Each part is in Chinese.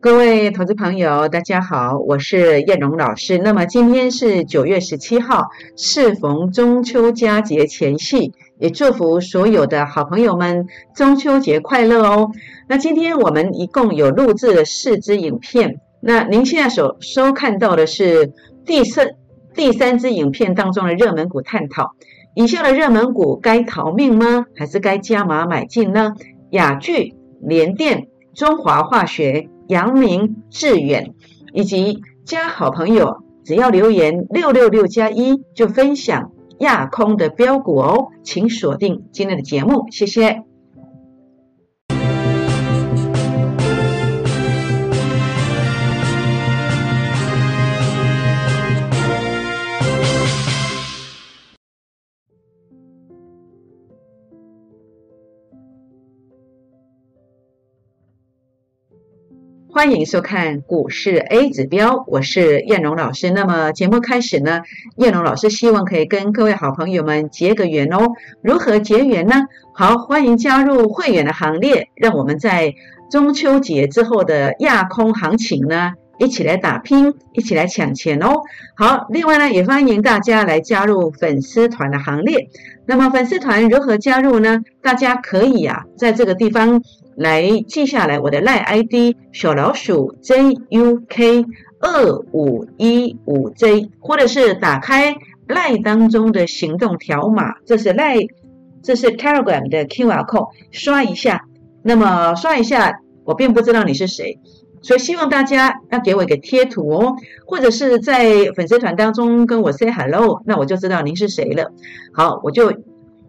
各位投资朋友，大家好，我是燕荣老师。那么今天是九月十七号，适逢中秋佳节前夕，也祝福所有的好朋友们中秋节快乐哦。那今天我们一共有录制了四支影片，那您现在所收看到的是第三第三支影片当中的热门股探讨。以下的热门股该逃命吗？还是该加码买进呢？雅聚、联电、中华化学。阳明、致远以及加好朋友，只要留言六六六加一，就分享亚空的标股哦，请锁定今天的节目，谢谢。欢迎收看股市 A 指标，我是燕荣老师。那么节目开始呢，燕荣老师希望可以跟各位好朋友们结个缘哦。如何结缘呢？好，欢迎加入会员的行列，让我们在中秋节之后的亚空行情呢，一起来打拼，一起来抢钱哦。好，另外呢，也欢迎大家来加入粉丝团的行列。那么粉丝团如何加入呢？大家可以啊，在这个地方。来记下来我的赖 ID 小老鼠 JUK 二五一五 J，或者是打开赖当中的行动条码，这是赖，这是 Telegram 的 QR code，刷一下。那么刷一下，我并不知道你是谁，所以希望大家要给我一个贴图哦，或者是在粉丝团当中跟我 say hello，那我就知道您是谁了。好，我就。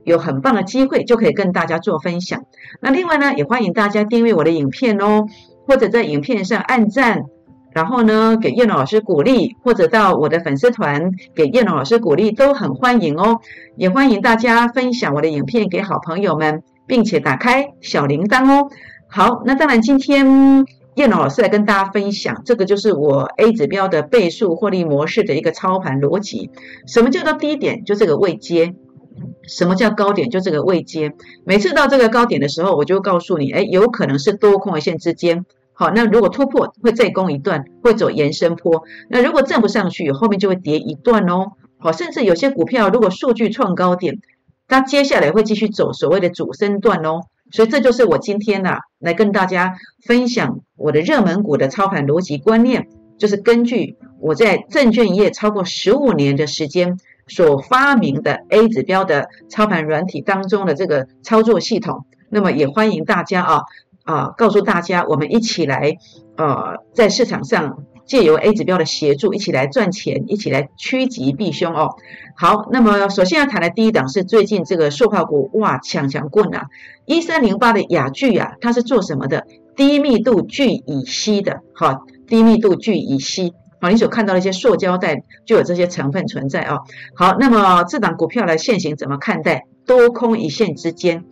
有很棒的机会，就可以跟大家做分享。那另外呢，也欢迎大家订阅我的影片哦，或者在影片上按赞，然后呢给叶老师鼓励，或者到我的粉丝团给叶老师鼓励，都很欢迎哦。也欢迎大家分享我的影片给好朋友们，并且打开小铃铛哦。好，那当然今天叶龙老师来跟大家分享，这个就是我 A 指标的倍数获利模式的一个操盘逻辑。什么叫做低点？就这个位阶。什么叫高点？就这个位阶，每次到这个高点的时候，我就告诉你，哎，有可能是多空一线之间。好，那如果突破，会再攻一段，会走延伸坡。那如果站不上去，后面就会跌一段哦。好，甚至有些股票如果数据创高点，它接下来会继续走所谓的主升段哦。所以这就是我今天呐，来跟大家分享我的热门股的操盘逻辑观念，就是根据我在证券业超过十五年的时间。所发明的 A 指标的操盘软体当中的这个操作系统，那么也欢迎大家啊啊，告诉大家，我们一起来呃，在市场上借由 A 指标的协助，一起来赚钱，一起来趋吉避凶哦。好，那么首先要谈的第一档是最近这个塑化股哇强强棍啊，一三零八的雅聚啊，它是做什么的？低密度聚乙烯的，好，低密度聚乙烯。好，你所看到的一些塑胶袋就有这些成分存在啊。好，那么这档股票的现形怎么看待？多空一线之间，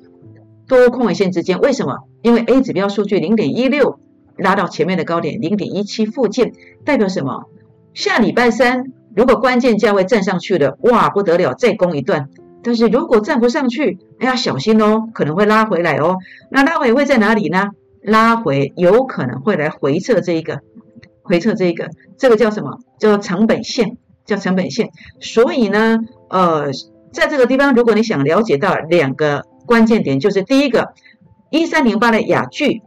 多空一线之间，为什么？因为 A 指标数据零点一六拉到前面的高点零点一七附近，代表什么？下礼拜三如果关键价位站上去了，哇，不得了，再攻一段。但是如果站不上去，哎呀，小心哦，可能会拉回来哦。那拉回会在哪里呢？拉回有可能会来回撤这一个。回测这一个，这个叫什么？叫成本线，叫成本线。所以呢，呃，在这个地方，如果你想了解到两个关键点，就是第一个，一三零八的雅聚，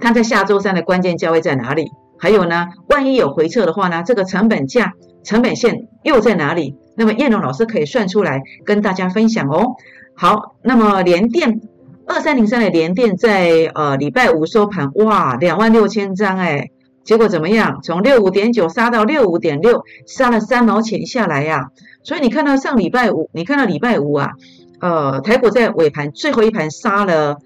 它在下周三的关键价位在哪里？还有呢，万一有回撤的话呢，这个成本价、成本线又在哪里？那么燕龙老师可以算出来跟大家分享哦。好，那么联电二三零三的联电在呃礼拜五收盘，哇，两万六千张哎。结果怎么样？从六五点九杀到六五点六，杀了三毛钱下来呀。所以你看到上礼拜五，你看到礼拜五啊，呃，台股在尾盘最后一盘杀了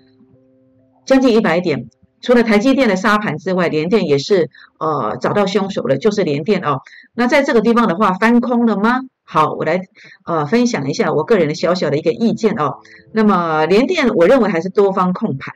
将近一百点。除了台积电的沙盘之外，联电也是呃找到凶手了，就是联电哦。那在这个地方的话，翻空了吗？好，我来呃分享一下我个人的小小的一个意见哦。那么联电，我认为还是多方控盘。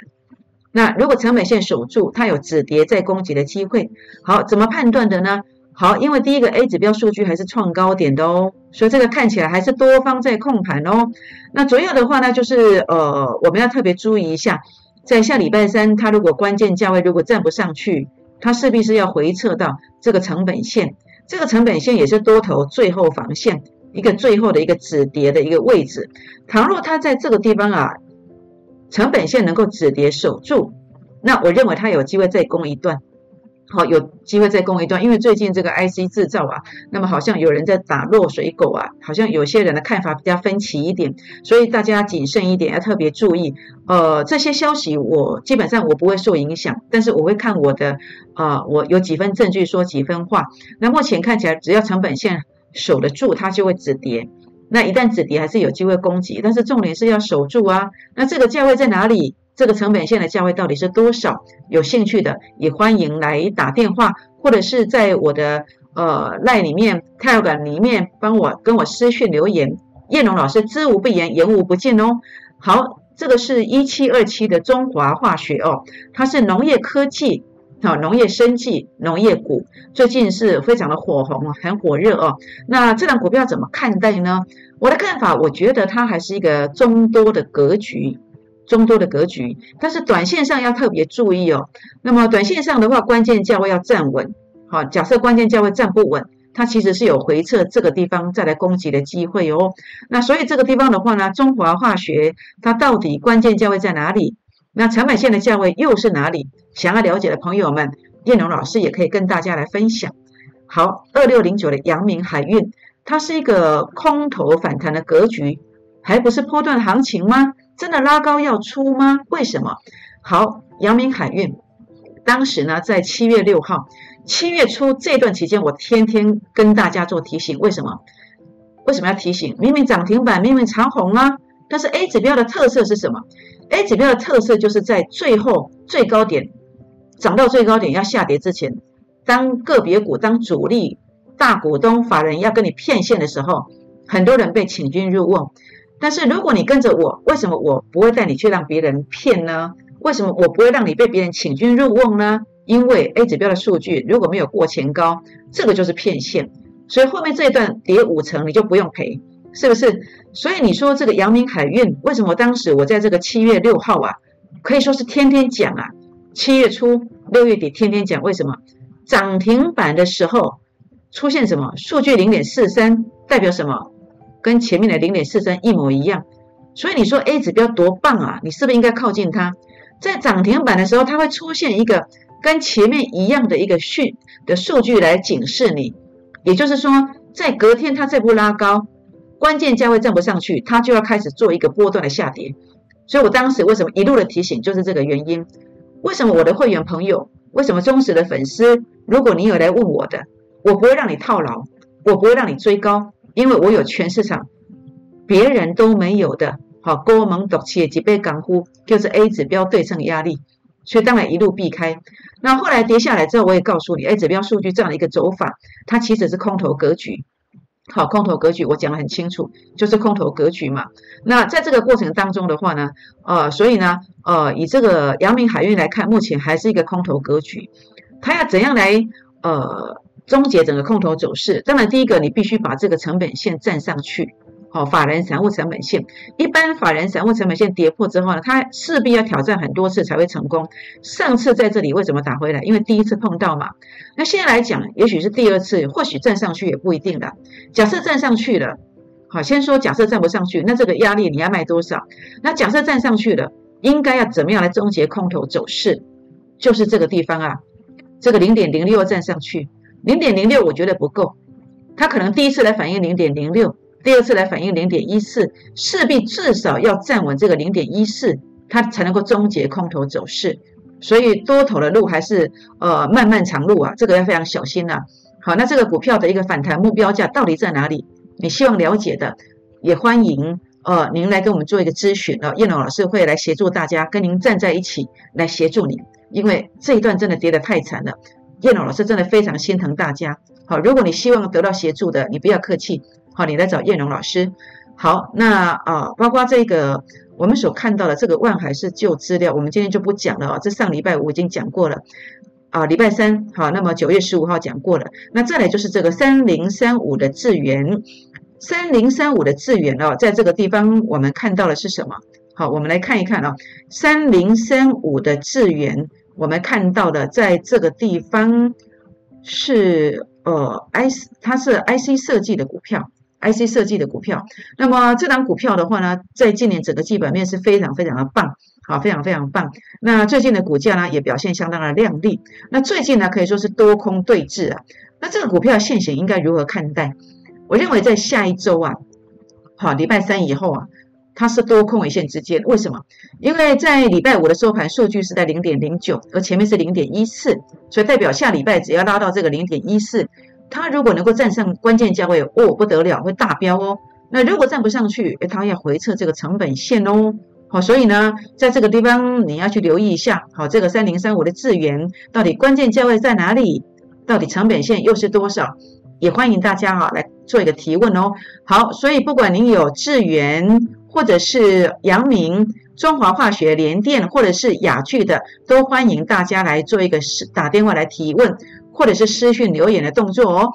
那如果成本线守住，它有止跌再攻击的机会。好，怎么判断的呢？好，因为第一个 A 指标数据还是创高点的哦，所以这个看起来还是多方在控盘哦。那主要的话呢，就是呃，我们要特别注意一下，在下礼拜三，它如果关键价位如果站不上去，它势必是要回撤到这个成本线，这个成本线也是多头最后防线，一个最后的一个止跌的一个位置。倘若它在这个地方啊，成本线能够止跌守住，那我认为它有机会再攻一段。好，有机会再攻一段，因为最近这个 IC 制造啊，那么好像有人在打落水狗啊，好像有些人的看法比较分歧一点，所以大家谨慎一点，要特别注意。呃，这些消息我基本上我不会受影响，但是我会看我的，呃，我有几分证据说几分话。那目前看起来，只要成本线守得住，它就会止跌。那一旦止跌，还是有机会攻击，但是重点是要守住啊。那这个价位在哪里？这个成本线的价位到底是多少？有兴趣的也欢迎来打电话，或者是在我的呃赖里面、Telegram 里面帮我跟我私讯留言。叶龙老师知无不言，言无不尽哦。好，这个是一七二七的中华化学哦，它是农业科技、好农业生技、农业股，最近是非常的火红，很火热哦。那这档股票怎么看待呢？我的看法，我觉得它还是一个中多的格局。中多的格局，但是短线上要特别注意哦。那么短线上的话，关键价位要站稳。好，假设关键价位站不稳，它其实是有回撤这个地方再来攻击的机会哦。那所以这个地方的话呢，中华化学它到底关键价位在哪里？那成本线的价位又是哪里？想要了解的朋友们，燕龙老师也可以跟大家来分享。好，二六零九的阳明海运，它是一个空头反弹的格局，还不是波段行情吗？真的拉高要出吗？为什么？好，阳明海运当时呢，在七月六号，七月初这段期间，我天天跟大家做提醒。为什么？为什么要提醒？明明涨停板，明明长红啊，但是 A 指标的特色是什么？A 指标的特色就是在最后最高点涨到最高点要下跌之前，当个别股、当主力大股东、法人要跟你骗线的时候，很多人被请君入瓮。但是如果你跟着我，为什么我不会带你去让别人骗呢？为什么我不会让你被别人请君入瓮呢？因为 A 指标的数据如果没有过前高，这个就是骗线，所以后面这一段跌五成你就不用赔，是不是？所以你说这个阳明海运为什么当时我在这个七月六号啊，可以说是天天讲啊，七月初六月底天天讲，为什么涨停板的时候出现什么数据零点四三代表什么？跟前面的零点四三一模一样，所以你说 A 指标多棒啊？你是不是应该靠近它？在涨停板的时候，它会出现一个跟前面一样的一个讯的数据来警示你，也就是说，在隔天它再不拉高，关键价位站不上去，它就要开始做一个波段的下跌。所以我当时为什么一路的提醒，就是这个原因。为什么我的会员朋友，为什么忠实的粉丝，如果你有来问我的，我不会让你套牢，我不会让你追高。因为我有全市场别人都没有的，好高门独企几倍港呼，就是 A 指标对称压力，所以当然一路避开。那后来跌下来之后，我也告诉你，A 指标数据这样的一个走法，它其实是空头格局。好，空头格局我讲得很清楚，就是空头格局嘛。那在这个过程当中的话呢，呃，所以呢，呃，以这个阳明海运来看，目前还是一个空头格局，它要怎样来呃？终结整个空头走势，当然第一个你必须把这个成本线站上去，好，法人散户成本线，一般法人散户成本线跌破之后呢，它势必要挑战很多次才会成功。上次在这里为什么打回来？因为第一次碰到嘛。那现在来讲，也许是第二次，或许站上去也不一定的。假设站上去了，好，先说假设站不上去，那这个压力你要卖多少？那假设站上去了，应该要怎么样来终结空头走势？就是这个地方啊，这个零点零六站上去。零点零六我觉得不够，他可能第一次来反映零点零六，第二次来反映零点一四，势必至少要站稳这个零点一四，它才能够终结空头走势。所以多头的路还是呃漫漫长路啊，这个要非常小心呐。好，那这个股票的一个反弹目标价到底在哪里？你希望了解的，也欢迎呃您来跟我们做一个咨询啊，叶龙老师会来协助大家，跟您站在一起来协助你，因为这一段真的跌得太惨了。叶龙老师真的非常心疼大家。好，如果你希望得到协助的，你不要客气。好，你来找叶龙老师。好，那啊，包括这个我们所看到的这个万海是旧资料，我们今天就不讲了啊。这上礼拜五已经讲过了啊，礼拜三好，那么九月十五号讲过了。那再来就是这个三零三五的智源，三零三五的智源哦，在这个地方我们看到的是什么？好，我们来看一看啊，三零三五的智源，我们看到的在这个地方是呃 I 它是 IC 设计的股票，IC 设计的股票。那么这档股票的话呢，在今年整个基本面是非常非常的棒，好，非常非常棒。那最近的股价呢，也表现相当的亮丽。那最近呢，可以说是多空对峙啊。那这个股票现行应该如何看待？我认为在下一周啊，好，礼拜三以后啊。它是多空尾线之间，为什么？因为在礼拜五的收盘数据是在零点零九，而前面是零点一四，所以代表下礼拜只要拉到这个零点一四，它如果能够站上关键价位，哦，不得了，会大飙哦。那如果站不上去，它要回撤这个成本线哦。好，所以呢，在这个地方你要去留意一下，好，这个三零三五的智源到底关键价位在哪里？到底成本线又是多少？也欢迎大家哈来做一个提问哦。好，所以不管您有智源。或者是阳明、中华化学、联电，或者是雅聚的，都欢迎大家来做一个私打电话来提问，或者是私讯留言的动作哦。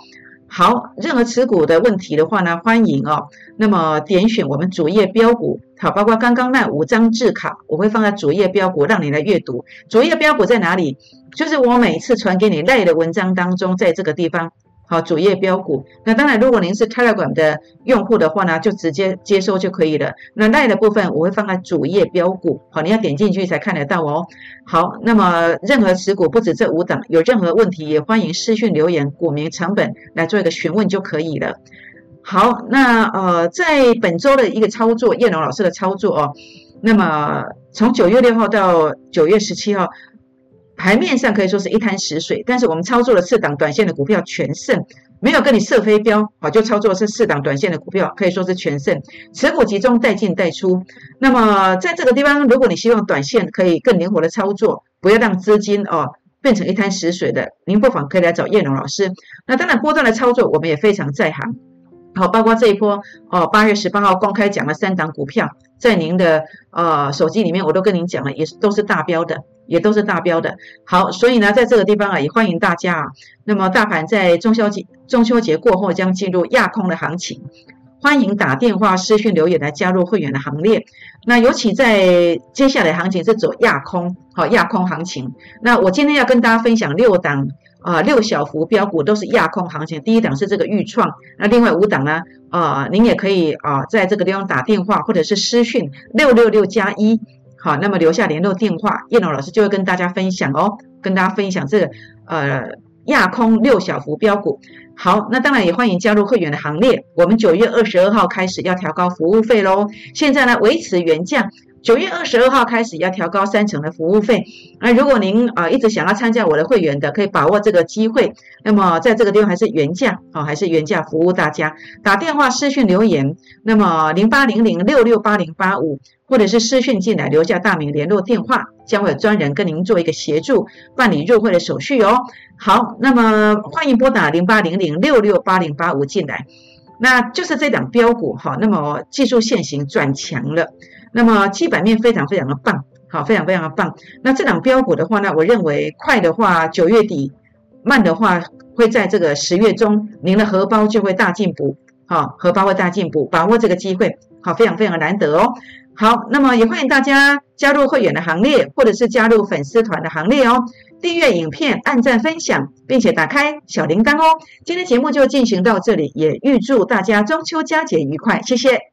好，任何持股的问题的话呢，欢迎哦。那么点选我们主页标股，好，包括刚刚那五张字卡，我会放在主页标股，让你来阅读。主页标股在哪里？就是我每次传给你类的文章当中，在这个地方。好，主页标股。那当然，如果您是 Telegram 的用户的话呢，就直接接收就可以了。那赖的部分我会放在主页标股，好，你要点进去才看得到哦。好，那么任何持股不止这五档，有任何问题也欢迎私讯留言，股民成本来做一个询问就可以了。好，那呃，在本周的一个操作，叶龙老师的操作哦，那么从九月六号到九月十七号。牌面上可以说是一滩死水，但是我们操作了四档短线的股票全胜，没有跟你射飞镖，好就操作是四档短线的股票，可以说是全胜，持股集中带进带出。那么在这个地方，如果你希望短线可以更灵活的操作，不要让资金哦变成一滩死水的，您不妨可以来找叶龙老师。那当然波段的操作我们也非常在行，好，包括这一波哦八月十八号公开讲了三档股票，在您的呃手机里面我都跟您讲了，也是都是大标的。也都是大标的，好，所以呢，在这个地方啊，也欢迎大家啊。那么，大盘在中秋节中秋节过后将进入亚空的行情，欢迎打电话、私讯留言来加入会员的行列。那尤其在接下来行情是走亚空，好，亚空行情。那我今天要跟大家分享六档啊，六小幅标股都是亚空行情。第一档是这个预创，那另外五档呢，啊，您也可以啊，在这个地方打电话或者是私讯六六六加一。好，那么留下联络电话，叶龙老师就会跟大家分享哦，跟大家分享这个呃亚空六小幅标股。好，那当然也欢迎加入会员的行列。我们九月二十二号开始要调高服务费喽，现在呢维持原价。九月二十二号开始要调高三成的服务费，那如果您啊一直想要参加我的会员的，可以把握这个机会。那么在这个地方还是原价啊，还是原价服务大家。打电话、私讯留言，那么零八零零六六八零八五，或者是私讯进来留下大名、联络电话，将会有专人跟您做一个协助办理入会的手续哦。好，那么欢迎拨打零八零零六六八零八五进来，那就是这档标股哈，那么技术线型转强了。那么基本面非常非常的棒，好，非常非常的棒。那这档标股的话呢，我认为快的话九月底，慢的话会在这个十月中，您的荷包就会大进步，好，荷包会大进步，把握这个机会，好，非常非常难得哦。好，那么也欢迎大家加入会员的行列，或者是加入粉丝团的行列哦。订阅影片，按赞分享，并且打开小铃铛哦。今天节目就进行到这里，也预祝大家中秋佳节愉快，谢谢。